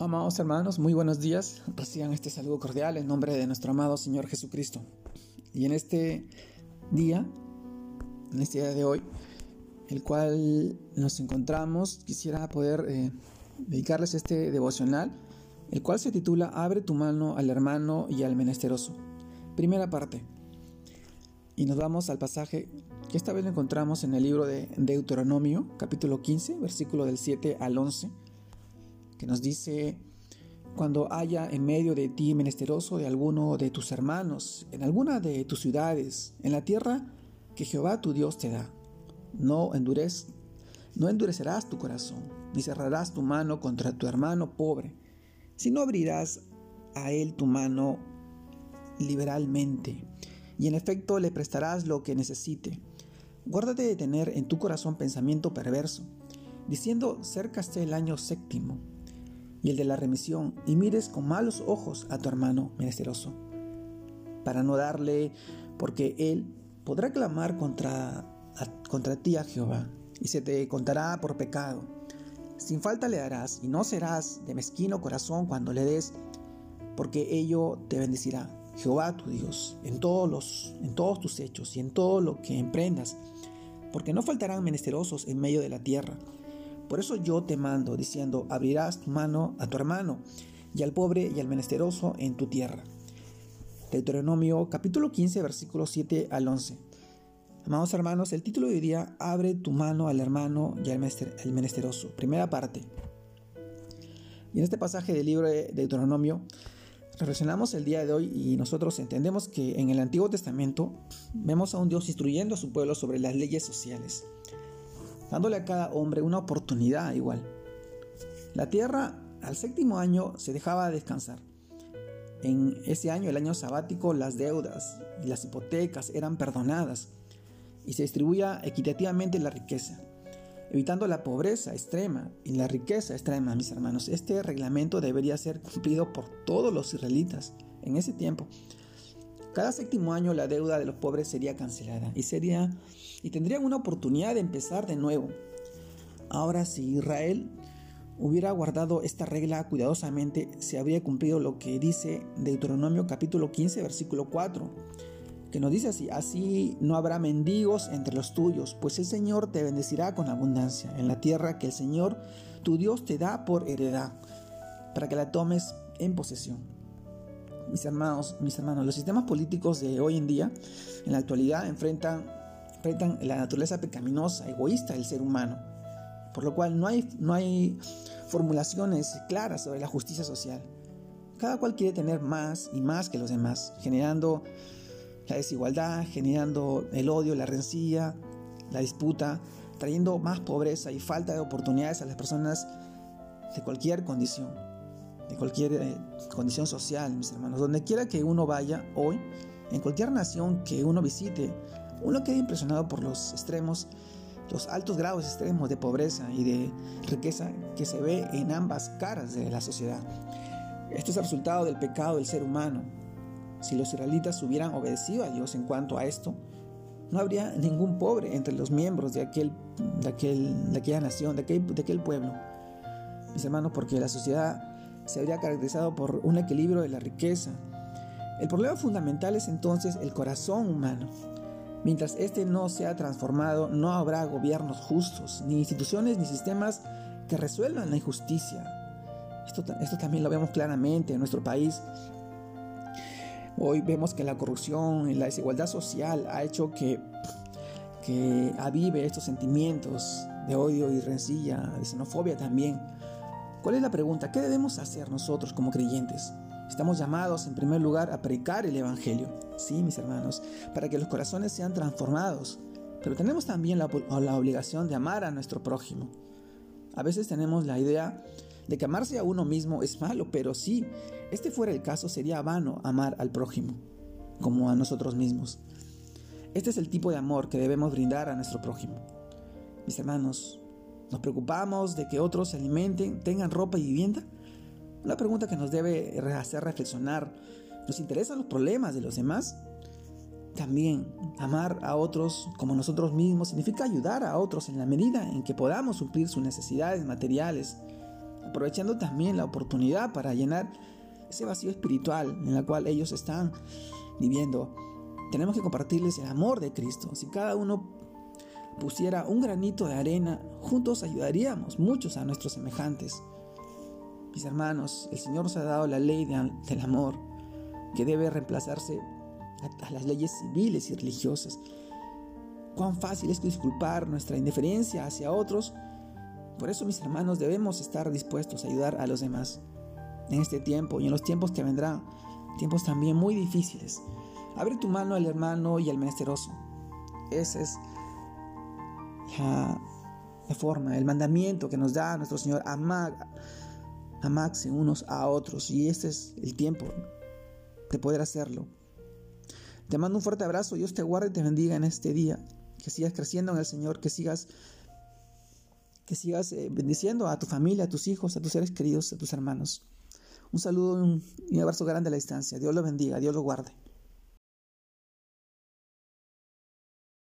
Amados hermanos, muy buenos días. Reciban este saludo cordial en nombre de nuestro amado Señor Jesucristo. Y en este día, en este día de hoy, el cual nos encontramos, quisiera poder eh, dedicarles este devocional, el cual se titula Abre tu mano al hermano y al menesteroso. Primera parte. Y nos vamos al pasaje que esta vez lo encontramos en el libro de Deuteronomio, capítulo 15, versículo del 7 al 11 que nos dice, cuando haya en medio de ti menesteroso de alguno de tus hermanos, en alguna de tus ciudades, en la tierra que Jehová tu Dios te da, no, endurez, no endurecerás tu corazón, ni cerrarás tu mano contra tu hermano pobre, sino abrirás a él tu mano liberalmente, y en efecto le prestarás lo que necesite. Guárdate de tener en tu corazón pensamiento perverso, diciendo, cerca esté el año séptimo, y el de la remisión, y mires con malos ojos a tu hermano menesteroso, para no darle, porque él podrá clamar contra, contra ti a Jehová, y se te contará por pecado. Sin falta le darás, y no serás de mezquino corazón cuando le des, porque ello te bendecirá. Jehová tu Dios, en todos, los, en todos tus hechos y en todo lo que emprendas, porque no faltarán menesterosos en medio de la tierra, por eso yo te mando, diciendo, abrirás tu mano a tu hermano y al pobre y al menesteroso en tu tierra. Deuteronomio capítulo 15 versículos 7 al 11. Amados hermanos, el título de hoy día, Abre tu mano al hermano y al menesteroso. Primera parte. Y en este pasaje del libro de Deuteronomio, reflexionamos el día de hoy y nosotros entendemos que en el Antiguo Testamento vemos a un Dios instruyendo a su pueblo sobre las leyes sociales dándole a cada hombre una oportunidad igual. La tierra al séptimo año se dejaba descansar. En ese año, el año sabático, las deudas y las hipotecas eran perdonadas y se distribuía equitativamente la riqueza, evitando la pobreza extrema y la riqueza extrema, mis hermanos. Este reglamento debería ser cumplido por todos los israelitas en ese tiempo. Cada séptimo año la deuda de los pobres sería cancelada y sería y tendrían una oportunidad de empezar de nuevo. Ahora, si Israel hubiera guardado esta regla cuidadosamente, se habría cumplido lo que dice Deuteronomio capítulo 15, versículo 4, que nos dice así, así no habrá mendigos entre los tuyos, pues el Señor te bendecirá con abundancia en la tierra que el Señor, tu Dios, te da por heredad, para que la tomes en posesión. Mis hermanos, mis hermanos, los sistemas políticos de hoy en día, en la actualidad, enfrentan enfrentan la naturaleza pecaminosa, egoísta del ser humano, por lo cual no hay, no hay formulaciones claras sobre la justicia social. Cada cual quiere tener más y más que los demás, generando la desigualdad, generando el odio, la rencilla, la disputa, trayendo más pobreza y falta de oportunidades a las personas de cualquier condición, de cualquier eh, condición social, mis hermanos. Donde quiera que uno vaya hoy, en cualquier nación que uno visite, uno queda impresionado por los extremos, los altos grados extremos de pobreza y de riqueza que se ve en ambas caras de la sociedad. Esto es el resultado del pecado del ser humano. Si los israelitas hubieran obedecido a Dios en cuanto a esto, no habría ningún pobre entre los miembros de, aquel, de, aquel, de aquella nación, de aquel, de aquel pueblo. Mis hermanos, porque la sociedad se habría caracterizado por un equilibrio de la riqueza. El problema fundamental es entonces el corazón humano. Mientras este no sea transformado, no habrá gobiernos justos, ni instituciones ni sistemas que resuelvan la injusticia. Esto, esto también lo vemos claramente en nuestro país. Hoy vemos que la corrupción y la desigualdad social ha hecho que, que avive estos sentimientos de odio y rencilla, de xenofobia también. ¿Cuál es la pregunta? ¿Qué debemos hacer nosotros como creyentes? Estamos llamados en primer lugar a predicar el Evangelio, sí, mis hermanos, para que los corazones sean transformados, pero tenemos también la, la obligación de amar a nuestro prójimo. A veces tenemos la idea de que amarse a uno mismo es malo, pero si este fuera el caso sería vano amar al prójimo, como a nosotros mismos. Este es el tipo de amor que debemos brindar a nuestro prójimo. Mis hermanos, ¿nos preocupamos de que otros se alimenten, tengan ropa y vivienda? Una pregunta que nos debe hacer reflexionar. ¿Nos interesan los problemas de los demás? También amar a otros como nosotros mismos significa ayudar a otros en la medida en que podamos suplir sus necesidades materiales. aprovechando también la oportunidad para llenar ese vacío espiritual en el cual ellos están viviendo. Tenemos que compartirles el amor de Cristo. Si cada uno pusiera un granito de arena, juntos ayudaríamos muchos a nuestros semejantes. Mis hermanos, el Señor nos ha dado la ley del amor que debe reemplazarse a las leyes civiles y religiosas. Cuán fácil es disculpar nuestra indiferencia hacia otros. Por eso, mis hermanos, debemos estar dispuestos a ayudar a los demás en este tiempo y en los tiempos que vendrán, tiempos también muy difíciles. Abre tu mano al hermano y al menesteroso. Esa es la, forma, el mandamiento que nos da nuestro Señor, amar, amarse unos a otros. Y este es el tiempo de poder hacerlo. Te mando un fuerte abrazo, Dios te guarde y te bendiga en este día. Que sigas creciendo en el Señor, que sigas que sigas eh, bendiciendo a tu familia, a tus hijos, a tus seres queridos, a tus hermanos. Un saludo y un abrazo grande a la distancia. Dios lo bendiga, Dios lo guarde.